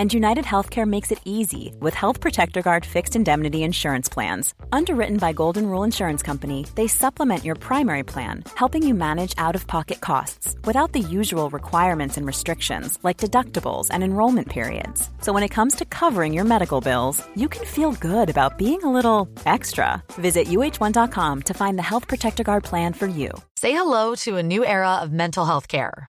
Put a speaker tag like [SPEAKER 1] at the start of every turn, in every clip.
[SPEAKER 1] And United Healthcare makes it easy with Health Protector Guard fixed indemnity insurance plans. Underwritten by Golden Rule Insurance Company, they supplement your primary plan, helping you manage out of pocket costs without the usual requirements and restrictions like deductibles and enrollment periods. So when it comes to covering your medical bills, you can feel good about being a little extra. Visit uh1.com to find the Health Protector Guard plan for you.
[SPEAKER 2] Say hello to a new era of mental health care.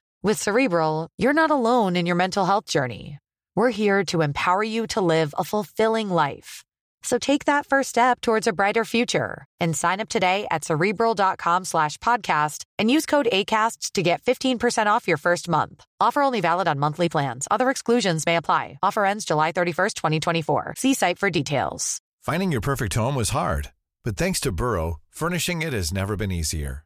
[SPEAKER 2] With Cerebral, you're not alone in your mental health journey. We're here to empower you to live a fulfilling life. So take that first step towards a brighter future and sign up today at cerebral.com slash podcast and use code ACasts to get 15% off your first month. Offer only valid on monthly plans. Other exclusions may apply. Offer ends July 31st, 2024. See site for details.
[SPEAKER 3] Finding your perfect home was hard, but thanks to Burrow, furnishing it has never been easier.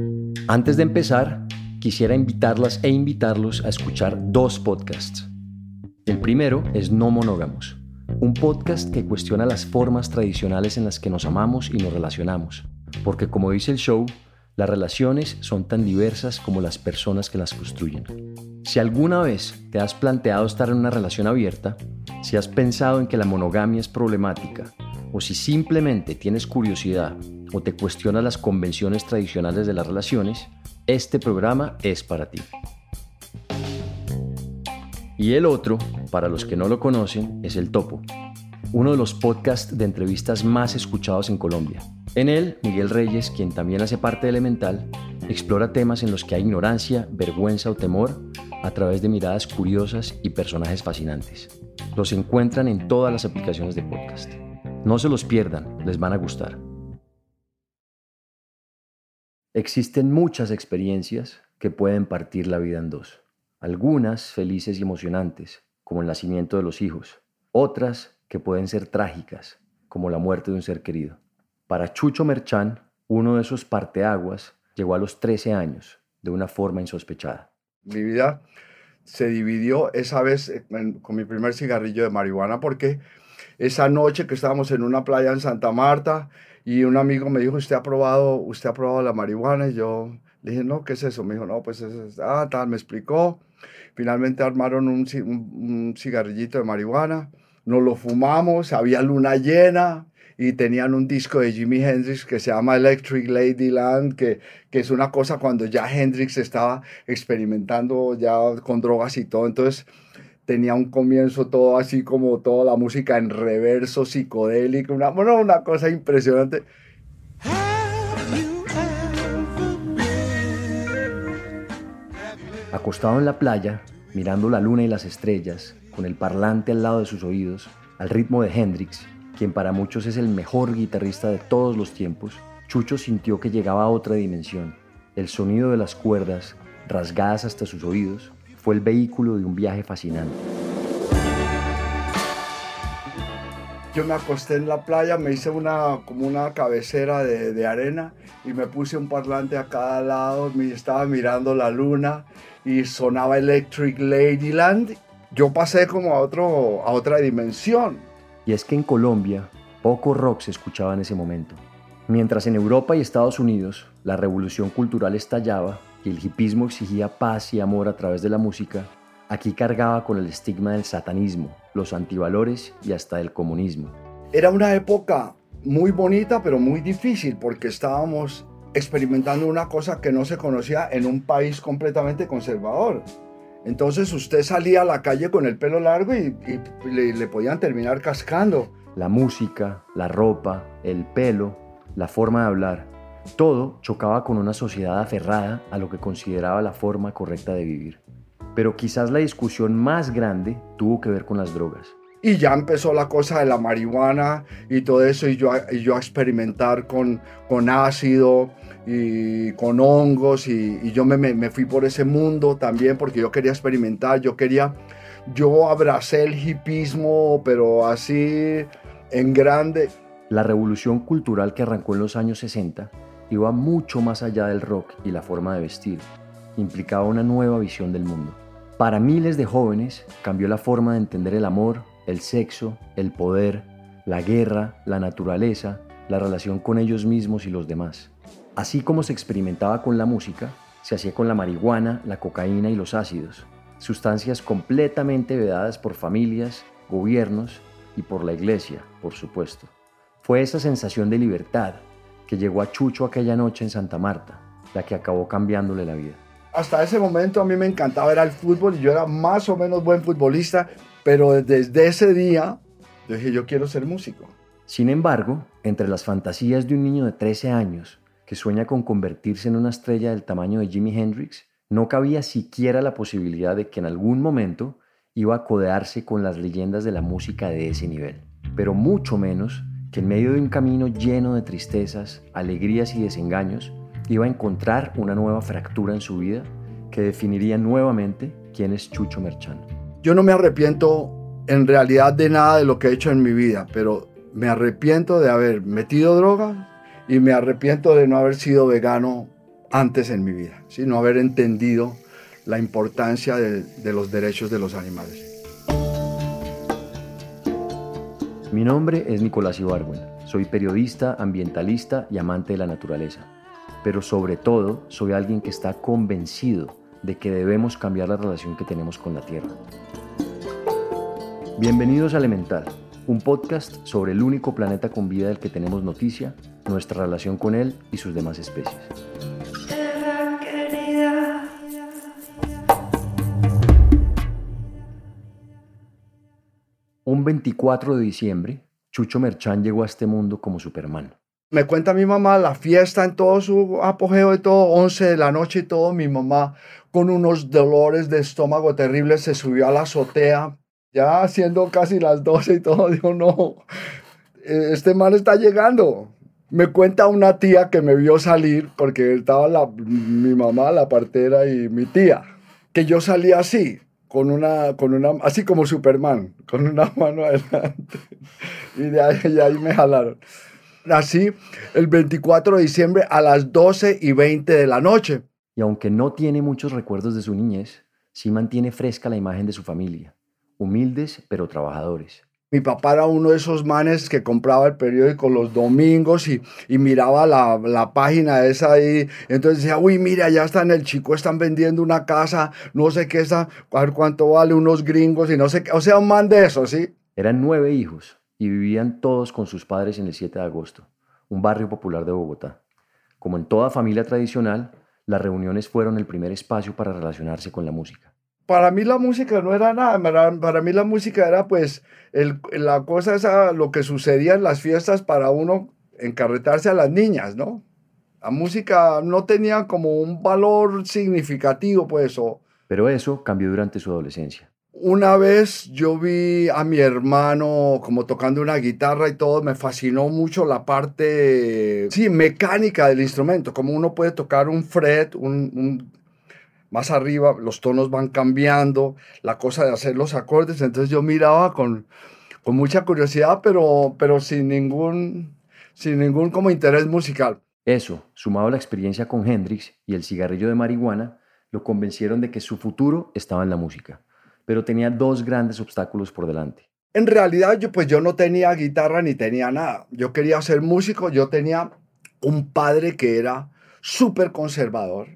[SPEAKER 4] Antes de empezar, quisiera invitarlas e invitarlos a escuchar dos podcasts. El primero es No Monógamos, un podcast que cuestiona las formas tradicionales en las que nos amamos y nos relacionamos, porque como dice el show, las relaciones son tan diversas como las personas que las construyen. Si alguna vez te has planteado estar en una relación abierta, si has pensado en que la monogamia es problemática, o si simplemente tienes curiosidad o te cuestionas las convenciones tradicionales de las relaciones, este programa es para ti. Y el otro, para los que no lo conocen, es El Topo, uno de los podcasts de entrevistas más escuchados en Colombia. En él, Miguel Reyes, quien también hace parte de Elemental, explora temas en los que hay ignorancia, vergüenza o temor a través de miradas curiosas y personajes fascinantes. Los encuentran en todas las aplicaciones de podcast. No se los pierdan, les van a gustar. Existen muchas experiencias que pueden partir la vida en dos. Algunas felices y emocionantes, como el nacimiento de los hijos. Otras que pueden ser trágicas, como la muerte de un ser querido. Para Chucho Merchán, uno de esos parteaguas llegó a los 13 años, de una forma insospechada.
[SPEAKER 5] Mi vida se dividió esa vez eh, con mi primer cigarrillo de marihuana porque esa noche que estábamos en una playa en Santa Marta, y un amigo me dijo, ¿usted ha probado, usted ha probado la marihuana? Y yo le dije, no, ¿qué es eso? Me dijo, no, pues es, ah, tal, me explicó. Finalmente armaron un, un, cigarrillito de marihuana, nos lo fumamos, había luna llena y tenían un disco de Jimi Hendrix que se llama Electric Ladyland, que, que es una cosa cuando ya Hendrix estaba experimentando ya con drogas y todo. Entonces tenía un comienzo todo así como toda la música en reverso psicodélico, bueno, una cosa impresionante.
[SPEAKER 4] Acostado en la playa, mirando la luna y las estrellas, con el parlante al lado de sus oídos, al ritmo de Hendrix, quien para muchos es el mejor guitarrista de todos los tiempos, Chucho sintió que llegaba a otra dimensión. El sonido de las cuerdas, rasgadas hasta sus oídos, fue el vehículo de un viaje fascinante.
[SPEAKER 5] Yo me acosté en la playa, me hice una, como una cabecera de, arena y me puse un parlante a cada lado, me estaba mirando la luna y sonaba Electric Ladyland. Yo pasé como a, otro, a otra dimensión.
[SPEAKER 4] Y es que en Colombia poco rock se escuchaba en ese momento. Mientras en Europa y Estados Unidos la revolución cultural estallaba, y el hipismo exigía paz y amor a través de la música, aquí cargaba con el estigma del satanismo, los antivalores y hasta del comunismo.
[SPEAKER 5] Era una época muy bonita, pero muy difícil, porque estábamos experimentando una cosa que no se conocía en un país completamente conservador. Entonces usted salía a la calle con el pelo largo y, le, le podían terminar cascando.
[SPEAKER 4] La música, la ropa, el pelo, la forma de hablar, todo chocaba con una sociedad aferrada a lo que consideraba la forma correcta de vivir. Pero quizás la discusión más grande tuvo que ver con las drogas.
[SPEAKER 5] Y ya empezó la cosa de la marihuana y todo eso, y yo, yo a experimentar con, con ácido y con hongos, y, yo me, me, fui por ese mundo también porque yo quería experimentar, yo quería, yo abracé el hipismo, pero así en grande.
[SPEAKER 4] La revolución cultural que arrancó en los años 60 iba mucho más allá del rock y la forma de vestir, implicaba una nueva visión del mundo. Para miles de jóvenes cambió la forma de entender el amor, el sexo, el poder, la guerra, la naturaleza, la relación con ellos mismos y los demás. Así como se experimentaba con la música, se hacía con la marihuana, la cocaína y los ácidos, sustancias completamente vedadas por familias, gobiernos y por la iglesia, por supuesto. Fue esa sensación de libertad que llegó a Chucho aquella noche en Santa Marta, la que acabó cambiándole la vida.
[SPEAKER 5] Hasta ese momento a mí me encantaba ver el fútbol y yo era más o menos buen futbolista, pero desde ese día yo dije, yo quiero ser músico.
[SPEAKER 4] Sin embargo, entre las fantasías de un niño de 13 años que sueña con convertirse en una estrella del tamaño de Jimi Hendrix, no cabía siquiera la posibilidad de que en algún momento iba a codearse con las leyendas de la música de ese nivel, pero mucho menos que en medio de un camino lleno de tristezas, alegrías y desengaños, iba a encontrar una nueva fractura en su vida que definiría nuevamente quién es Chucho Merchán.
[SPEAKER 5] Yo no me arrepiento en realidad de nada de lo que he hecho en mi vida, pero me arrepiento de haber metido droga y me arrepiento de no haber sido vegano antes en mi vida, no haber entendido la importancia de los derechos de los animales.
[SPEAKER 4] Mi nombre es Nicolás Ibargüen. Soy periodista, ambientalista y amante de la naturaleza. Pero sobre todo, soy alguien que está convencido de que debemos cambiar la relación que tenemos con la Tierra. Bienvenidos a Elemental, un podcast sobre el único planeta con vida del que tenemos noticia, nuestra relación con él y sus demás especies. Un 24 de diciembre, Chucho Merchán llegó a este mundo como Superman.
[SPEAKER 5] Me cuenta mi mamá la fiesta en todo su apogeo de todo, 11 de la noche y todo. Mi mamá con unos dolores de estómago terribles se subió a la azotea, ya siendo casi las 12 y todo. Dijo, no, este man está llegando. Me cuenta una tía que me vio salir, porque estaba la, mi mamá, la partera y mi tía, que yo salí así, con una, con una, así como Superman, con una mano adelante. Y de ahí, y ahí me jalaron. Así, el 24 de diciembre a las 12 y 20 de la noche.
[SPEAKER 4] Y aunque no tiene muchos recuerdos de su niñez, sí mantiene fresca la imagen de su familia, humildes pero trabajadores.
[SPEAKER 5] Mi papá era uno de esos manes que compraba el periódico los domingos y, miraba la, página esa ahí. Entonces decía, uy, mira, ya está en el chico, están vendiendo una casa, no sé qué está, a ver cuánto vale, unos gringos y no sé qué. O sea, un man de eso, ¿sí?
[SPEAKER 4] Eran nueve hijos y vivían todos con sus padres en el 7 de agosto, un barrio popular de Bogotá. Como en toda familia tradicional, las reuniones fueron el primer espacio para relacionarse con la música
[SPEAKER 5] para mí la música no era nada, para, mí la música era pues el, la cosa esa, lo que sucedía en las fiestas para uno encarretarse a las niñas, ¿no? La música no tenía como un valor significativo, pues. O...
[SPEAKER 4] Pero eso cambió durante su adolescencia.
[SPEAKER 5] Una vez yo vi a mi hermano como tocando una guitarra y todo, me fascinó mucho la parte, sí, mecánica del instrumento, como uno puede tocar un fret, un más arriba los tonos van cambiando, la cosa de hacer los acordes, entonces yo miraba con, con mucha curiosidad, pero, pero sin, ningún, sin ningún como interés musical.
[SPEAKER 4] Eso, sumado a la experiencia con Hendrix y el cigarrillo de marihuana, lo convencieron de que su futuro estaba en la música, pero tenía dos grandes obstáculos por delante.
[SPEAKER 5] En realidad yo pues yo no tenía guitarra ni tenía nada. Yo quería ser músico, yo tenía un padre que era súper conservador,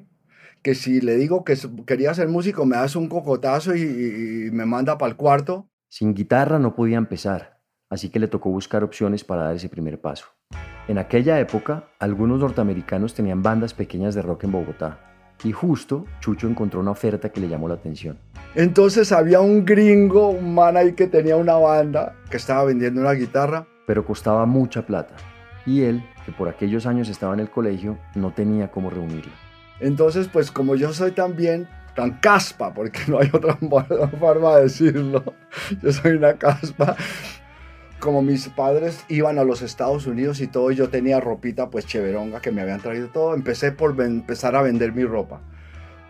[SPEAKER 5] que si le digo que quería ser músico, me hace un cocotazo y, me manda para el cuarto.
[SPEAKER 4] Sin guitarra no podía empezar, así que le tocó buscar opciones para dar ese primer paso. En aquella época, algunos norteamericanos tenían bandas pequeñas de rock en Bogotá, y justo Chucho encontró una oferta que le llamó la atención.
[SPEAKER 5] Entonces había un gringo, un man ahí que tenía una banda, que estaba vendiendo una guitarra.
[SPEAKER 4] Pero costaba mucha plata, y él, que por aquellos años estaba en el colegio, no tenía cómo reunirla.
[SPEAKER 5] Entonces, pues como yo soy también tan caspa, porque no hay otra forma de decirlo, yo soy una caspa, como mis padres iban a los Estados Unidos y todo, yo tenía ropita pues cheveronga que me habían traído todo, empecé por empezar a vender mi ropa.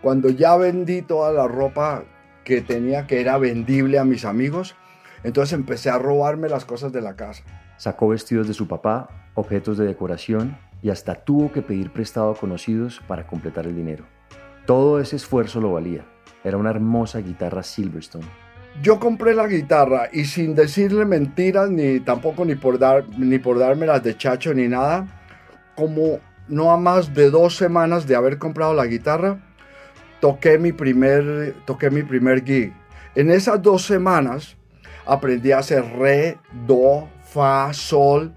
[SPEAKER 5] Cuando ya vendí toda la ropa que tenía que era vendible a mis amigos, entonces empecé a robarme las cosas de la casa.
[SPEAKER 4] Sacó vestidos de su papá, objetos de decoración y hasta tuvo que pedir prestado a conocidos para completar el dinero. Todo ese esfuerzo lo valía. Era una hermosa guitarra Silverstone
[SPEAKER 5] yo compré la guitarra y sin decirle mentiras, ni tampoco ni por, dar, ni por dármelas de chacho ni nada, como no a más de dos semanas de haber comprado la guitarra, toqué mi primer, toqué mi primer gig. En esas dos semanas aprendí a hacer re, do, fa, sol,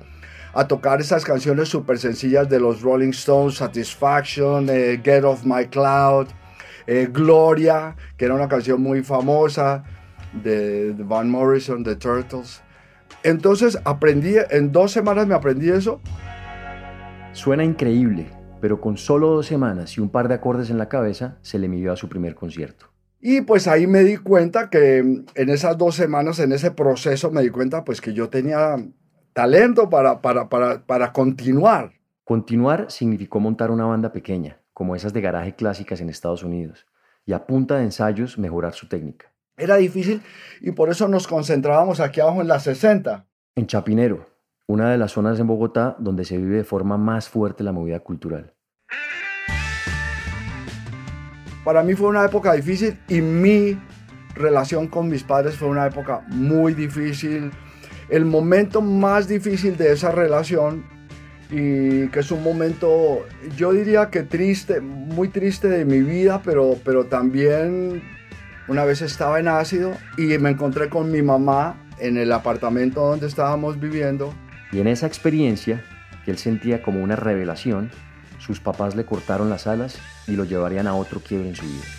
[SPEAKER 5] a tocar esas canciones súper sencillas de los Rolling Stones, Satisfaction, eh, Get Off My Cloud, eh, Gloria, que era una canción muy famosa de, Van Morrison, de Turtles. Entonces aprendí, en dos semanas me aprendí eso.
[SPEAKER 4] Suena increíble, pero con solo dos semanas y un par de acordes en la cabeza se le midió a su primer concierto.
[SPEAKER 5] Y pues ahí me di cuenta que en esas dos semanas, en ese proceso, me di cuenta pues que yo tenía talento para, para, para, para continuar.
[SPEAKER 4] Continuar significó montar una banda pequeña, como esas de garaje clásicas en Estados Unidos, y a punta de ensayos mejorar su técnica.
[SPEAKER 5] Era difícil y por eso nos concentrábamos aquí abajo en la 60.
[SPEAKER 4] En Chapinero, una de las zonas en Bogotá donde se vive de forma más fuerte la movida cultural.
[SPEAKER 5] Para mí fue una época difícil y mi relación con mis padres fue una época muy difícil. El momento más difícil de esa relación y que es un momento, yo diría que triste, muy triste de mi vida, pero, pero también una vez estaba en ácido y me encontré con mi mamá en el apartamento donde estábamos viviendo.
[SPEAKER 4] Y en esa experiencia, que él sentía como una revelación, sus papás le cortaron las alas y lo llevarían a otro quiebre en su vida.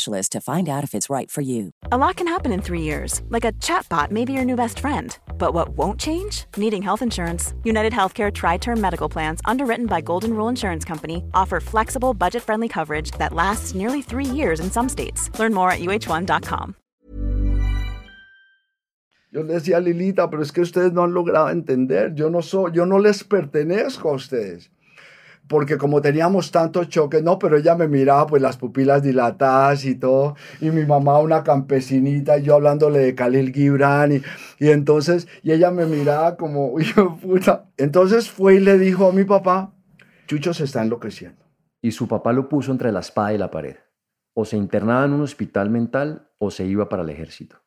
[SPEAKER 6] specialist to find out if it's right for you.
[SPEAKER 1] A lot can happen in three years, like a chatbot may be your new best friend. But what won't change? Needing health insurance. United Healthcare Tri Term Medical Plans, underwritten by Golden Rule Insurance Company, offer flexible, budget friendly coverage that lasts nearly three years in some states. Learn more at uh1.com.
[SPEAKER 5] Yo le decía a Lilita, pero es que ustedes no han logrado entender. Yo no soy, yo no les pertenezco a ustedes. Porque como teníamos tantos choques, no, pero ella me miraba pues las pupilas dilatadas y todo, y mi mamá una campesinita, y yo hablándole de Khalil Gibran, y, y entonces, y ella me miraba como, puta. Entonces fue y le dijo a mi papá, Chucho se está enloqueciendo.
[SPEAKER 4] Y su papá lo puso entre la espada y la pared. O se internaba en un hospital mental o se iba para el ejército.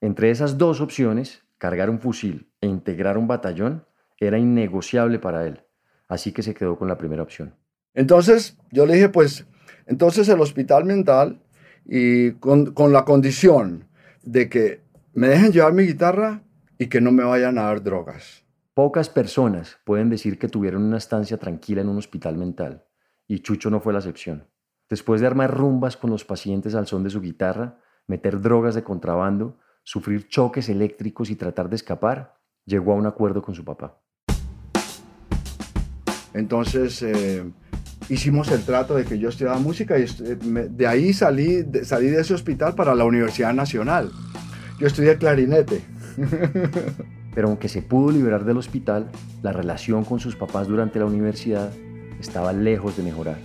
[SPEAKER 4] Entre esas dos opciones, cargar un fusil e integrar un batallón era innegociable para él así que se quedó con la primera opción.
[SPEAKER 5] Entonces yo le dije, pues, entonces el hospital mental y con, con la condición de que me dejen llevar mi guitarra y que no me vayan a dar drogas.
[SPEAKER 4] Pocas personas pueden decir que tuvieron una estancia tranquila en un hospital mental, y Chucho no fue la excepción. Después de armar rumbas con los pacientes al son de su guitarra, meter drogas de contrabando, sufrir choques eléctricos y tratar de escapar, llegó a un acuerdo con su papá.
[SPEAKER 5] Entonces eh, hicimos el trato de que yo estudiaba música y de ahí salí salí de ese hospital para la Universidad Nacional. Yo estudié clarinete.
[SPEAKER 4] Pero aunque se pudo liberar del hospital, la relación con sus papás durante la universidad estaba lejos de mejorar.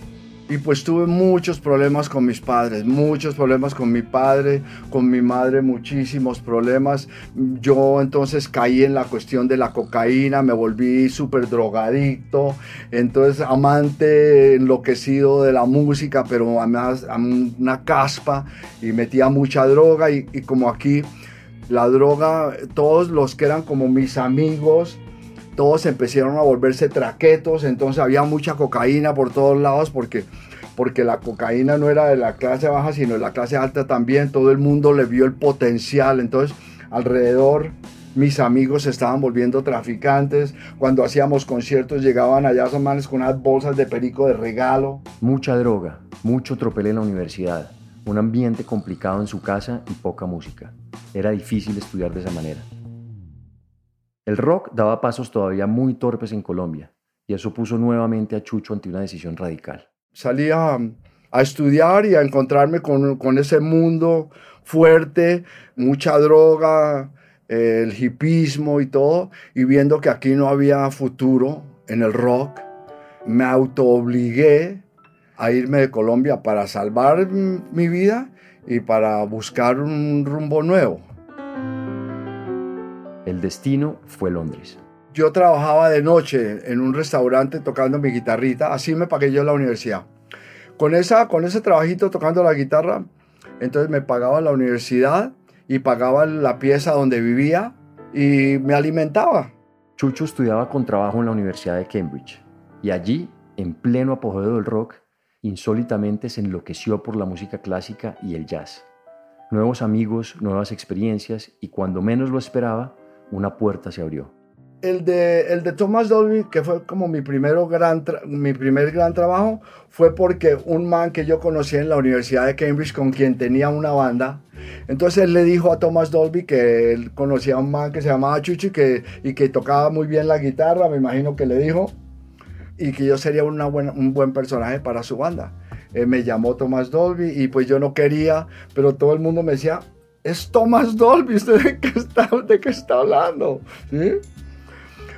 [SPEAKER 5] Y pues tuve muchos problemas con mis padres, muchos problemas con mi padre, con mi madre, muchísimos problemas. Yo entonces caí en la cuestión de la cocaína, me volví súper drogadicto, entonces amante enloquecido de la música, pero además una caspa y metía mucha droga y, y como aquí la droga, todos los que eran como mis amigos, todos empezaron a volverse traquetos, entonces había mucha cocaína por todos lados porque, porque la cocaína no era de la clase baja, sino de la clase alta también, todo el mundo le vio el potencial, entonces alrededor mis amigos se estaban volviendo traficantes, cuando hacíamos conciertos llegaban allá esos manes con unas bolsas de perico de regalo.
[SPEAKER 4] Mucha droga, mucho tropel en la universidad, un ambiente complicado en su casa y poca música. Era difícil estudiar de esa manera. El rock daba pasos todavía muy torpes en Colombia, y eso puso nuevamente a Chucho ante una decisión radical.
[SPEAKER 5] Salí a, estudiar y a encontrarme con, ese mundo fuerte, mucha droga, el hipismo y todo, y viendo que aquí no había futuro en el rock, me autoobligué a irme de Colombia para salvar mi vida y para buscar un rumbo nuevo.
[SPEAKER 4] Destino fue Londres.
[SPEAKER 5] Yo trabajaba de noche en un restaurante tocando mi guitarrita, así me pagué yo la universidad. Con, esa, con ese trabajito tocando la guitarra, entonces me pagaba la universidad y pagaba la pieza donde vivía y me alimentaba.
[SPEAKER 4] Chucho estudiaba con trabajo en la Universidad de Cambridge y allí, en pleno apogeo del rock, insólitamente se enloqueció por la música clásica y el jazz. Nuevos amigos, nuevas experiencias y cuando menos lo esperaba, una puerta se abrió.
[SPEAKER 5] El de, el de Thomas Dolby, que fue como mi, primero gran mi primer gran trabajo, fue porque un man que yo conocí en la Universidad de Cambridge con quien tenía una banda, entonces él le dijo a Thomas Dolby que él conocía a un man que se llamaba Chuchi que, y que tocaba muy bien la guitarra, me imagino que le dijo, y que yo sería una buena, un buen personaje para su banda. Eh, me llamó Thomas Dolby y pues yo no quería, pero todo el mundo me decía, es Thomas Dolby, ¿usted de qué está, de qué está hablando? ¿Sí?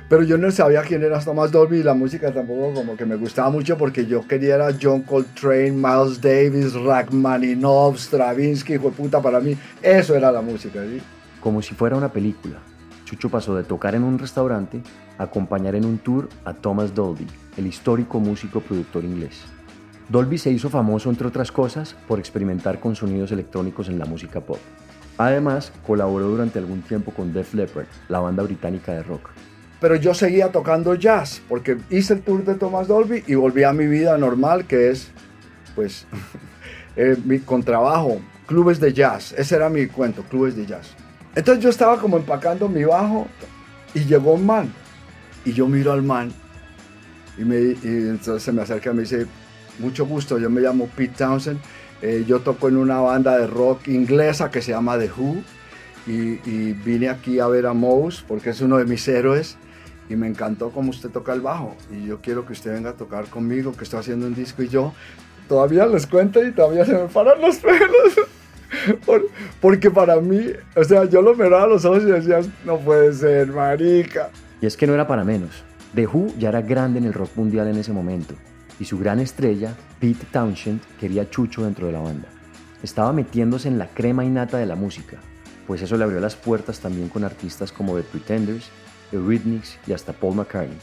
[SPEAKER 5] Pero yo no sabía quién era Thomas Dolby y la música tampoco como que me gustaba mucho porque yo quería era John Coltrane, Miles Davis, Rachmaninoff, Stravinsky, hijo de puta para mí. Eso era la música.
[SPEAKER 4] Como si fuera una película. Chucho pasó de tocar en un restaurante a acompañar en un tour a Thomas Dolby, el histórico músico productor inglés. Dolby se hizo famoso, entre otras cosas, por experimentar con sonidos electrónicos en la música pop. Además, colaboró durante algún tiempo con Def Leppard, la banda británica de rock.
[SPEAKER 5] Pero yo seguía tocando jazz, porque hice el tour de Thomas Dolby y volví a mi vida normal, que es, pues, eh, mi contrabajo, clubes de jazz. Ese era mi cuento, clubes de jazz. Entonces yo estaba como empacando mi bajo y llegó un man. Y yo miro al man y, me, y entonces se me acerca y me dice, mucho gusto, yo me llamo Pete Townsend eh, yo toco en una banda de rock inglesa que se llama The Who y, vine aquí a ver a Mouse porque es uno de mis héroes y me encantó cómo usted toca el bajo y yo quiero que usted venga a tocar conmigo, que estoy haciendo un disco y yo todavía les cuento y todavía se me paran los pelos. porque para mí, o sea, yo lo miraba a los ojos y decía, no puede ser, marica.
[SPEAKER 4] Y es que no era para menos. The Who ya era grande en el rock mundial en ese momento y su gran estrella, Pete Townshend, quería Chucho dentro de la banda. Estaba metiéndose en la crema innata de la música, pues eso le abrió las puertas también con artistas como The Pretenders, The Rhythmics y hasta Paul McCartney.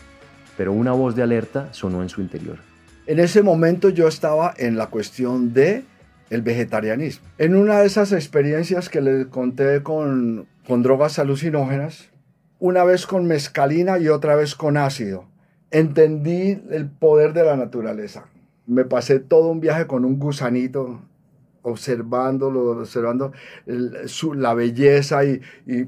[SPEAKER 4] Pero una voz de alerta sonó en su interior.
[SPEAKER 5] En ese momento yo estaba en la cuestión de el vegetarianismo. En una de esas experiencias que le conté con, con drogas alucinógenas, una vez con mescalina y otra vez con ácido entendí el poder de la naturaleza. Me pasé todo un viaje con un gusanito observándolo, observando su, la belleza y,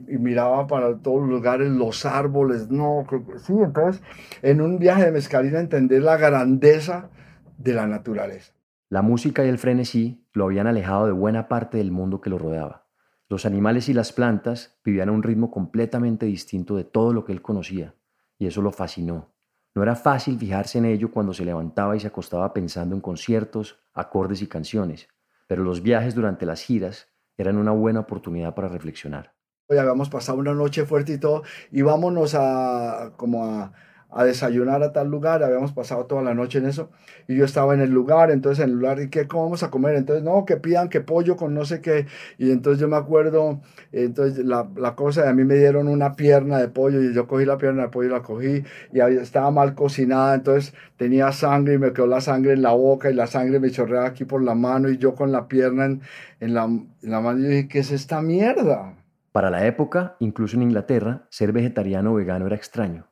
[SPEAKER 5] miraba para todos los lugares, los árboles, no, sí, entonces en un viaje de mezcalina entender la grandeza de la naturaleza.
[SPEAKER 4] La música y el frenesí lo habían alejado de buena parte del mundo que lo rodeaba. Los animales y las plantas vivían a un ritmo completamente distinto de todo lo que él conocía, y eso lo fascinó. No era fácil fijarse en ello cuando se levantaba y se acostaba pensando en conciertos, acordes y canciones, pero los viajes durante las giras eran una buena oportunidad para reflexionar.
[SPEAKER 5] Hoy habíamos pasado una noche fuerte y todo, y vámonos a como a a desayunar a tal lugar, habíamos pasado toda la noche en eso, y yo estaba en el lugar, entonces en el lugar, ¿y qué, cómo vamos a comer? Entonces, no, que pidan que pollo con no sé qué, y entonces yo me acuerdo, entonces la, la cosa, a mí me dieron una pierna de pollo, y yo cogí la pierna de pollo y la cogí, y estaba mal cocinada, entonces tenía sangre, y me quedó la sangre en la boca, y la sangre me chorreaba aquí por la mano, y yo con la pierna en, la, en la mano, y dije, ¿qué es esta mierda?
[SPEAKER 4] Para la época, incluso en Inglaterra, ser vegetariano o vegano era extraño.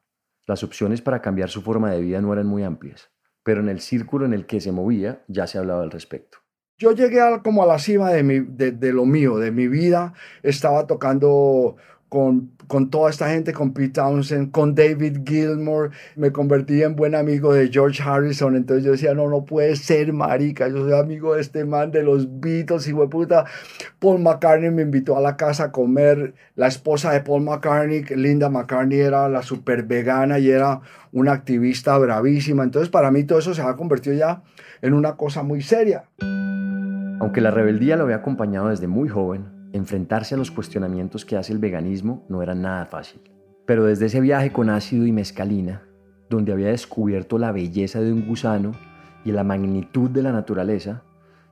[SPEAKER 4] Las opciones para cambiar su forma de vida no eran muy amplias, pero en el círculo en el que se movía ya se hablaba al respecto.
[SPEAKER 5] Yo llegué como a la cima de, mi, de lo mío, de mi vida. Estaba tocando con, con, toda esta gente, con Pete Townsend, con David Gilmour, me convertí en buen amigo de George Harrison, entonces yo decía, no, no puede ser, marica, yo soy amigo de este man de los Beatles, y puta. Paul McCartney me invitó a la casa a comer, la esposa de Paul McCartney, Linda McCartney, era la super vegana y era una activista bravísima, entonces para mí todo eso se ha convertido ya en una cosa muy seria.
[SPEAKER 4] Aunque la rebeldía lo había acompañado desde muy joven, enfrentarse a los cuestionamientos que hace el veganismo no era nada fácil. Pero desde ese viaje con ácido y mezcalina, donde había descubierto la belleza de un gusano y la magnitud de la naturaleza,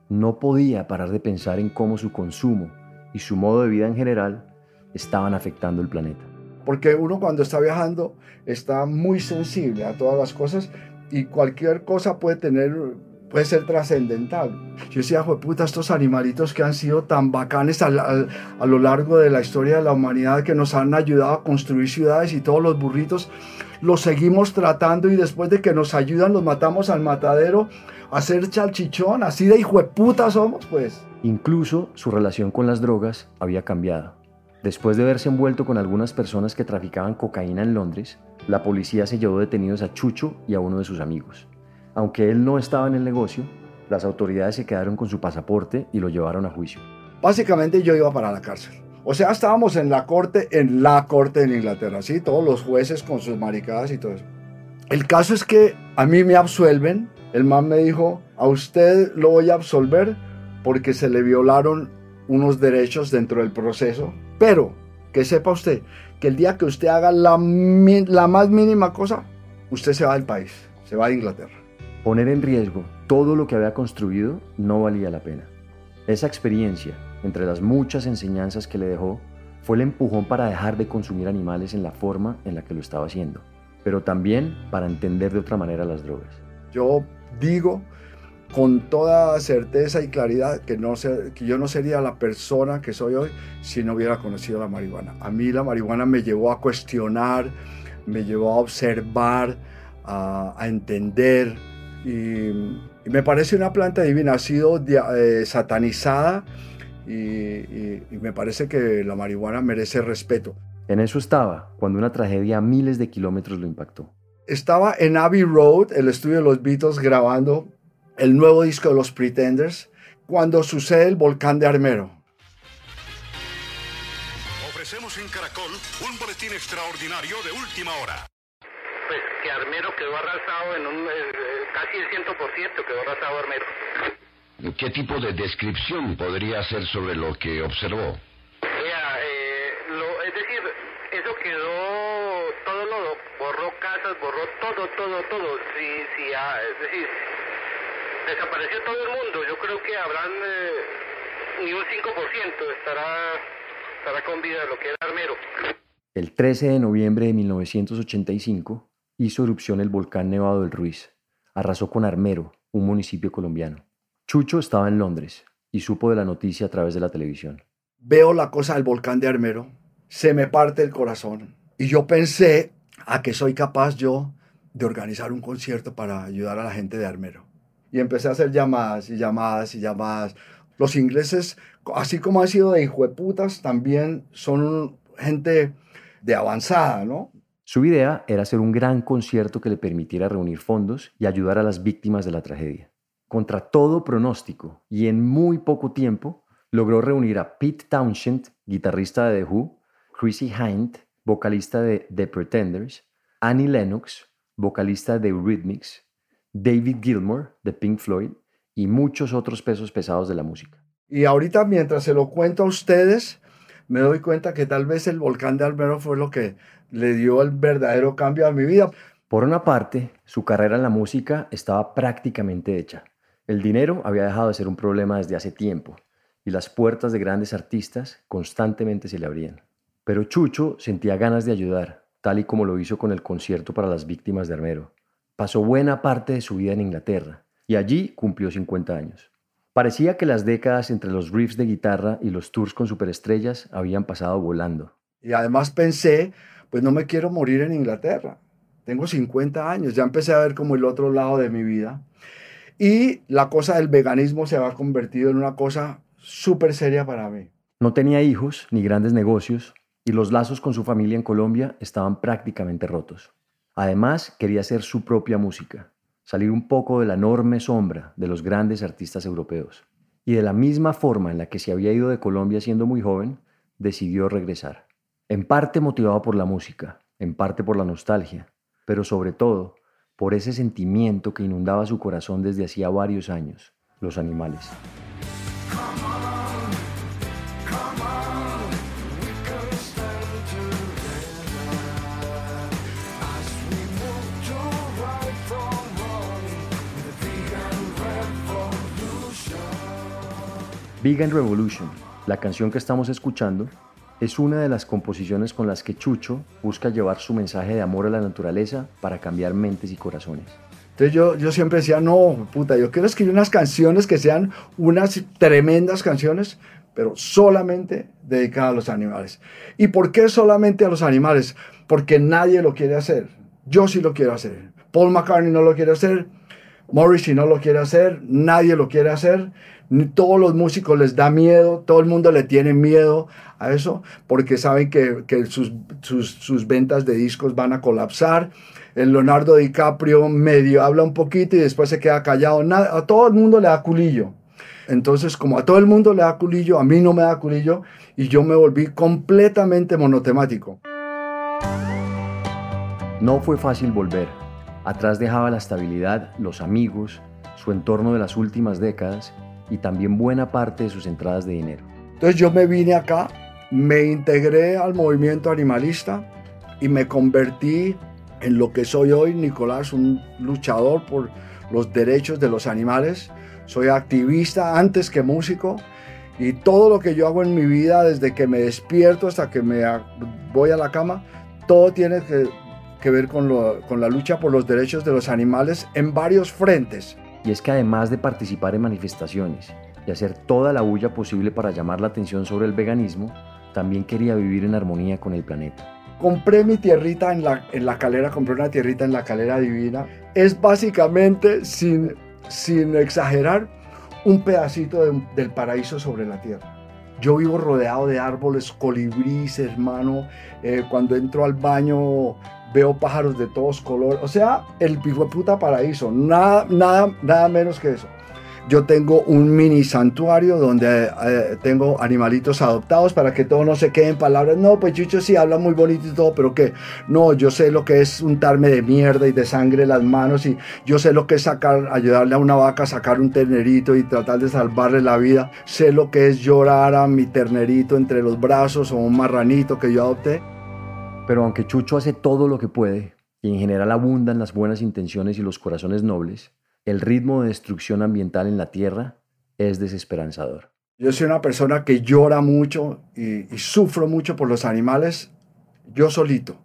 [SPEAKER 4] no podía parar de pensar en cómo su consumo y su modo de vida en general estaban afectando el planeta.
[SPEAKER 5] Porque uno cuando está viajando está muy sensible a todas las cosas y cualquier cosa puede tener puede ser trascendental. Yo decía, puta, estos animalitos que han sido tan bacanes a, lo largo de la historia de la humanidad, que nos han ayudado a construir ciudades y todos los burritos, los seguimos tratando y después de que nos ayudan los matamos al matadero a hacer chalchichón, así de puta somos, pues.
[SPEAKER 4] Incluso su relación con las drogas había cambiado. Después de verse envuelto con algunas personas que traficaban cocaína en Londres, la policía se llevó detenidos a Chucho y a uno de sus amigos. Aunque él no estaba en el negocio, las autoridades se quedaron con su pasaporte y lo llevaron a juicio.
[SPEAKER 5] Básicamente yo iba para la cárcel. O sea, estábamos en la corte, en la corte en Inglaterra, ¿sí? Todos los jueces con sus maricadas y todo eso. El caso es que a mí me absuelven. El man me dijo, a usted lo voy a absolver porque se le violaron unos derechos dentro del proceso. Pero que sepa usted que el día que usted haga la, la más mínima cosa, usted se va del país, se va a Inglaterra.
[SPEAKER 4] Poner en riesgo todo lo que había construido no valía la pena. Esa experiencia, entre las muchas enseñanzas que le dejó, fue el empujón para dejar de consumir animales en la forma en la que lo estaba haciendo, pero también para entender de otra manera las drogas.
[SPEAKER 5] Yo digo con toda certeza y claridad que, no que yo no sería la persona que soy hoy si no hubiera conocido la marihuana. A mí la marihuana me llevó a cuestionar, me llevó a observar, a, a entender, y, me parece una planta divina, ha sido eh, satanizada y, me parece que la marihuana merece respeto.
[SPEAKER 4] En eso estaba, cuando una tragedia a miles de kilómetros lo impactó.
[SPEAKER 5] Estaba en Abbey Road, el estudio de los Beatles, grabando el nuevo disco de los Pretenders, cuando sucede el volcán de Armero.
[SPEAKER 7] Ofrecemos en Caracol un boletín extraordinario de última hora
[SPEAKER 8] pues que Armero quedó arrasado en un, eh, casi el 100% quedó arrasado Armero.
[SPEAKER 9] ¿Qué tipo de descripción podría hacer sobre lo que observó?
[SPEAKER 8] Eh, lo, es decir, eso quedó, todo lo borró casas, borró todo, todo, todo. Si, si, ah, es decir, desapareció todo el mundo. Yo creo que habrán eh, ni un 5% estará, estará con vida lo que era Armero.
[SPEAKER 4] El 13 de noviembre de 1985, hizo erupción el volcán Nevado del Ruiz. Arrasó con Armero, un municipio colombiano. Chucho estaba en Londres y supo de la noticia a través de la televisión.
[SPEAKER 5] Veo la cosa del volcán de Armero, se me parte el corazón. Y yo pensé a que soy capaz yo de organizar un concierto para ayudar a la gente de Armero. Y empecé a hacer llamadas y llamadas y llamadas. los ingleses, así como han sido de hijueputas, también son gente de avanzada, ¿no?
[SPEAKER 4] Su idea era hacer un gran concierto que le permitiera reunir fondos y ayudar a las víctimas de la tragedia. Contra todo pronóstico y en muy poco tiempo, logró reunir a Pete Townshend, guitarrista de The Who, Chrissy Hind, vocalista de The Pretenders, Annie Lennox, vocalista de Rhythmics, David Gilmour de Pink Floyd y muchos otros pesos pesados de la música.
[SPEAKER 5] Y ahorita mientras se lo cuento a ustedes, me doy cuenta que tal vez el volcán de Almero fue lo que le dio el verdadero cambio a mi vida.
[SPEAKER 4] Por una parte, su carrera en la música estaba prácticamente hecha. El dinero había dejado de ser un problema desde hace tiempo y las puertas de grandes artistas constantemente se le abrían. Pero Chucho sentía ganas de ayudar, tal y como lo hizo con el concierto para las víctimas de Armero. Pasó buena parte de su vida en Inglaterra y allí cumplió 50 años. Parecía que las décadas entre los riffs de guitarra y los tours con superestrellas habían pasado volando.
[SPEAKER 5] Y además pensé pues no me quiero morir en Inglaterra. Tengo 50 años, ya empecé a ver como el otro lado de mi vida. Y la cosa del veganismo se ha convertido en una cosa súper seria para mí.
[SPEAKER 4] No tenía hijos ni grandes negocios y los lazos con su familia en Colombia estaban prácticamente rotos. Además, quería hacer su propia música, salir un poco de la enorme sombra de los grandes artistas europeos. Y de la misma forma en la que se había ido de Colombia siendo muy joven, decidió regresar en parte motivado por la música, en parte por la nostalgia, pero sobre todo por ese sentimiento que inundaba su corazón desde hacía varios años, los animales. Vegan Revolution, la canción que estamos escuchando, es una de las composiciones con las que Chucho busca llevar su mensaje de amor a la naturaleza para cambiar mentes y corazones.
[SPEAKER 5] Entonces yo, yo siempre decía, no, puta, yo quiero escribir unas canciones que sean unas tremendas canciones, pero solamente dedicadas a los animales. ¿Y por qué solamente a los animales? Porque nadie lo quiere hacer. Yo sí lo quiero hacer. Paul McCartney no lo quiere hacer. Morrissey no lo quiere hacer. Nadie lo quiere hacer todos los músicos les da miedo, todo el mundo le tiene miedo a eso, porque saben que, sus, sus, ventas de discos van a colapsar. El Leonardo DiCaprio medio habla un poquito y después se queda callado. A todo el mundo le da culillo. Entonces, como a todo el mundo le da culillo, a mí no me da culillo y yo me volví completamente monotemático.
[SPEAKER 4] No fue fácil volver. Atrás dejaba la estabilidad, los amigos, su entorno de las últimas décadas y también buena parte de sus entradas de dinero.
[SPEAKER 5] Entonces yo me vine acá, me integré al movimiento animalista y me convertí en lo que soy hoy, Nicolás, un luchador por los derechos de los animales. Soy activista antes que músico y todo lo que yo hago en mi vida, desde que me despierto hasta que me voy a la cama, todo tiene que, que ver con, lo, con la lucha por los derechos de los animales en varios frentes.
[SPEAKER 4] Y es que además de participar en manifestaciones y hacer toda la bulla posible para llamar la atención sobre el veganismo, también quería vivir en armonía con el planeta.
[SPEAKER 5] Compré mi tierrita en la, en la calera, compré una tierrita en la calera divina. Es básicamente, sin, sin exagerar, un pedacito del paraíso sobre la tierra. Yo vivo rodeado de árboles, colibríes, hermano. Eh, cuando entro al baño veo pájaros de todos colores. O sea, el pijo puta paraíso. Nada, nada, nada menos que eso. Yo tengo un mini santuario donde eh, tengo animalitos adoptados para que todo no se quede en palabras. No, pues Chucho sí habla muy bonito y todo, pero que no, yo sé lo que es untarme de mierda y de sangre las manos y yo sé lo que es sacar, ayudarle a una vaca a sacar un ternerito y tratar de salvarle la vida. Sé lo que es llorar a mi ternerito entre los brazos o un marranito que yo adopté.
[SPEAKER 4] Pero aunque Chucho hace todo lo que puede, y en general abundan las buenas intenciones y los corazones nobles, el ritmo de destrucción ambiental en la Tierra es desesperanzador.
[SPEAKER 5] Yo soy una persona que llora mucho y, sufro mucho por los animales, yo solito.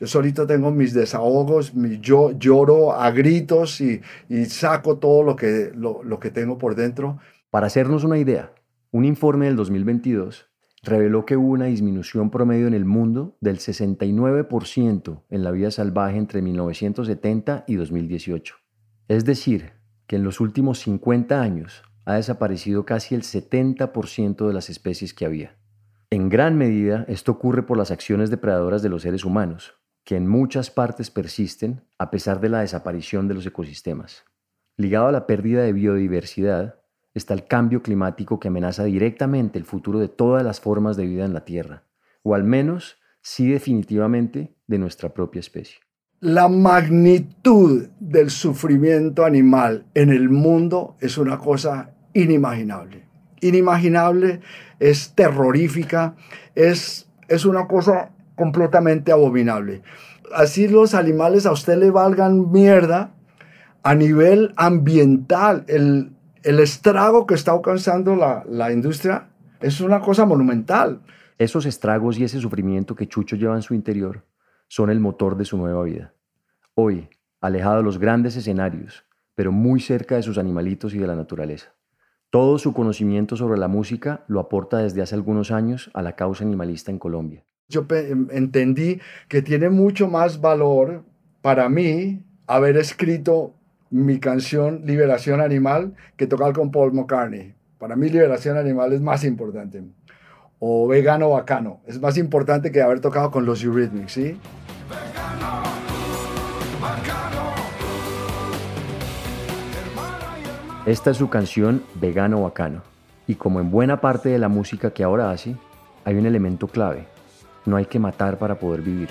[SPEAKER 5] Yo solito tengo mis desahogos, yo lloro a gritos y, saco todo lo que, lo que tengo por dentro.
[SPEAKER 4] Para hacernos una idea, un informe del 2022 reveló que hubo una disminución promedio en el mundo del 69% en la vida salvaje entre 1970 y 2018. Es decir, que en los últimos 50 años ha desaparecido casi el 70% de las especies que había. En gran medida, esto ocurre por las acciones depredadoras de los seres humanos, que en muchas partes persisten a pesar de la desaparición de los ecosistemas. Ligado a la pérdida de biodiversidad está el cambio climático que amenaza directamente el futuro de todas las formas de vida en la Tierra, o al menos sí definitivamente de nuestra propia especie.
[SPEAKER 5] La magnitud del sufrimiento animal en el mundo es una cosa inimaginable. Inimaginable, es terrorífica, es, es una cosa completamente abominable. Así los animales a usted le valgan mierda a nivel ambiental. El, el estrago que está alcanzando la, la industria es una cosa monumental.
[SPEAKER 4] Esos estragos y ese sufrimiento que Chucho lleva en su interior son el motor de su nueva vida. Hoy, alejado de los grandes escenarios, pero muy cerca de sus animalitos y de la naturaleza. Todo su conocimiento sobre la música lo aporta desde hace algunos años a la causa animalista en Colombia.
[SPEAKER 5] Yo em, entendí que tiene mucho más valor para mí haber escrito mi canción Liberación Animal que tocar con Paul McCartney. Para mí Liberación Animal es más importante. O Vegano Bacano. Es más importante que haber tocado con los Eurythmics, ¿sí?
[SPEAKER 4] Esta es su canción Vegano Bacano. Y como en buena parte de la música que ahora hace, hay un elemento clave. No hay que matar para poder vivir.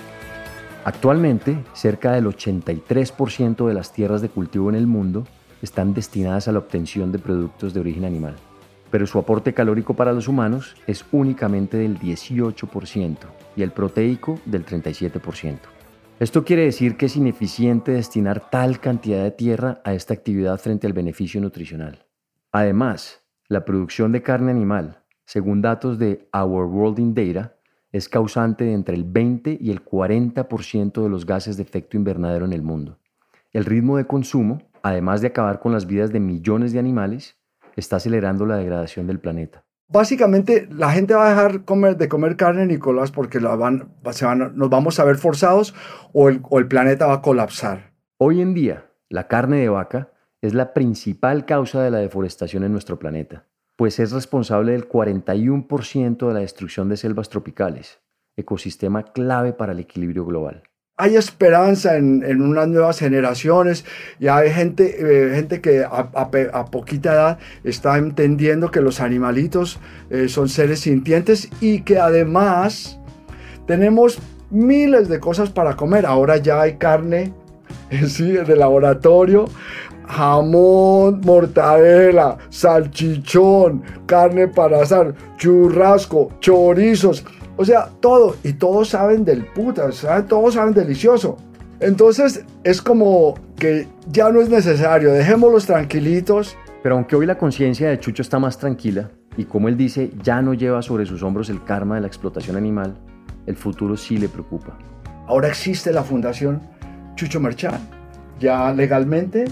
[SPEAKER 4] Actualmente, cerca del 83% de las tierras de cultivo en el mundo están destinadas a la obtención de productos de origen animal. Pero su aporte calórico para los humanos es únicamente del 18% y el proteico del 37%. Esto quiere decir que es ineficiente destinar tal cantidad de tierra a esta actividad frente al beneficio nutricional. Además, la producción de carne animal, según datos de Our World in Data, es causante de entre el 20 y el 40% de los gases de efecto invernadero en el mundo. El ritmo de consumo, además de acabar con las vidas de millones de animales, está acelerando la degradación del planeta
[SPEAKER 5] básicamente la gente va a dejar comer, de comer carne, Nicolás, porque la van, se van, nos vamos a ver forzados o el, o el planeta va a colapsar.
[SPEAKER 4] Hoy en día, la carne de vaca es la principal causa de la deforestación en nuestro planeta, pues es responsable del 41% de la destrucción de selvas tropicales, ecosistema clave para el equilibrio global
[SPEAKER 5] hay esperanza en, en, unas nuevas generaciones y hay gente, eh, gente que a, poquita edad está entendiendo que los animalitos eh, son seres sintientes y que además tenemos miles de cosas para comer. Ahora ya hay carne sí, de laboratorio, jamón, mortadela, salchichón, carne para asar, churrasco, chorizos o sea, todo. Y todos saben del puta, todos saben delicioso. Entonces es como que ya no es necesario, dejémoslos tranquilitos.
[SPEAKER 4] Pero aunque hoy la conciencia de Chucho está más tranquila, y como él dice, ya no lleva sobre sus hombros el karma de la explotación animal, el futuro sí le preocupa.
[SPEAKER 5] Ahora existe la fundación Chucho Merchán, ya legalmente.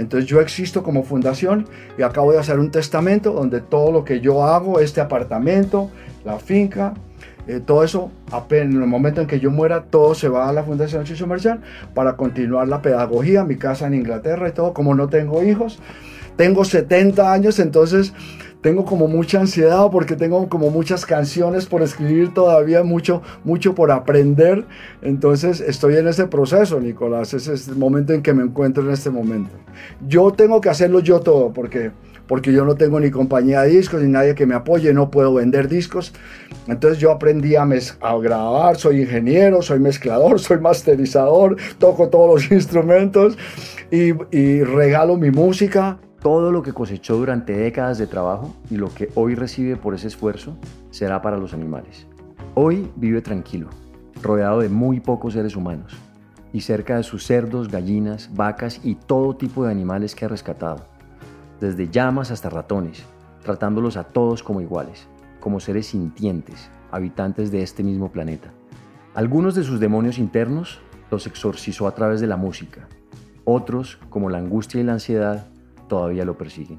[SPEAKER 5] Entonces yo existo como fundación y acabo de hacer un testamento donde todo lo que yo hago, este apartamento, la finca, eh, todo eso, en el momento en que yo muera, todo se va a la Fundación Chicho Marchán para continuar la pedagogía, mi casa en Inglaterra y todo. Como no tengo hijos, tengo 70 años, entonces tengo como mucha ansiedad porque tengo como muchas canciones por escribir todavía, mucho, mucho por aprender. Entonces estoy en ese proceso, Nicolás. Ese es el momento en que me encuentro en este momento. Yo tengo que hacerlo yo todo porque porque yo no tengo ni compañía de discos ni nadie que me apoye, no puedo vender discos. Entonces yo aprendí a, a grabar, soy ingeniero, soy mezclador, soy masterizador, toco todos los instrumentos y, y regalo mi música.
[SPEAKER 4] Todo lo que cosechó durante décadas de trabajo y lo que hoy recibe por ese esfuerzo será para los animales. Hoy vive tranquilo, rodeado de muy pocos seres humanos y cerca de sus cerdos, gallinas, vacas y todo tipo de animales que ha rescatado desde llamas hasta ratones, tratándolos a todos como iguales, como seres sintientes, habitantes de este mismo planeta. Algunos de sus demonios internos los exorcizó a través de la música, otros, como la angustia y la ansiedad, todavía lo persiguen.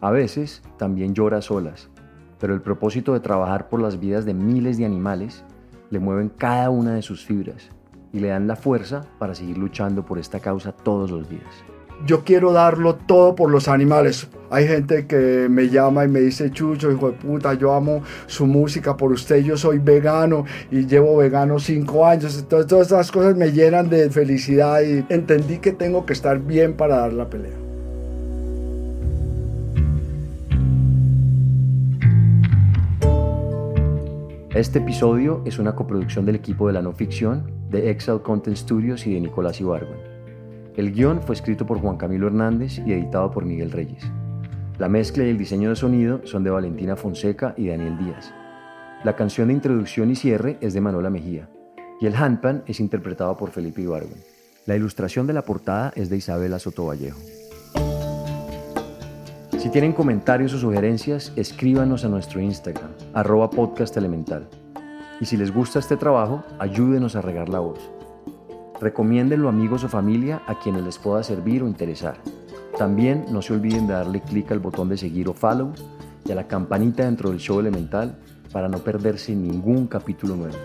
[SPEAKER 4] A veces también llora solas, pero el propósito de trabajar por las vidas de miles de animales le mueven cada una de sus fibras y le dan la fuerza para seguir luchando por esta causa todos los días.
[SPEAKER 5] yo quiero darlo todo por los animales. Hay gente que me llama y me dice, Chucho, hijo de puta, yo amo su música por usted, yo soy vegano y llevo vegano cinco años. Entonces todas esas cosas me llenan de felicidad y entendí que tengo que estar bien para dar la pelea.
[SPEAKER 4] Este episodio es una coproducción del equipo de la no ficción, de Excel Content Studios y de Nicolás Ibargüen. El guion fue escrito por Juan Camilo Hernández y editado por Miguel Reyes. La mezcla y el diseño de sonido son de Valentina Fonseca y Daniel Díaz. La canción de introducción y cierre es de Manuela Mejía y el handpan es interpretado por Felipe Ibargüen. La ilustración de la portada es de Isabela Sotovallejo. Si tienen comentarios o sugerencias, escríbanos a nuestro Instagram, arroba podcast elemental. Y si les gusta este trabajo, ayúdenos a regar la voz. Recomiéndenlo a amigos o familia a quienes les pueda servir o interesar. También no se olviden de darle clic al botón de seguir o follow y a la campanita dentro del show elemental para no perderse ningún capítulo nuevo.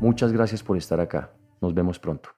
[SPEAKER 4] Muchas gracias por estar acá. Nos vemos pronto.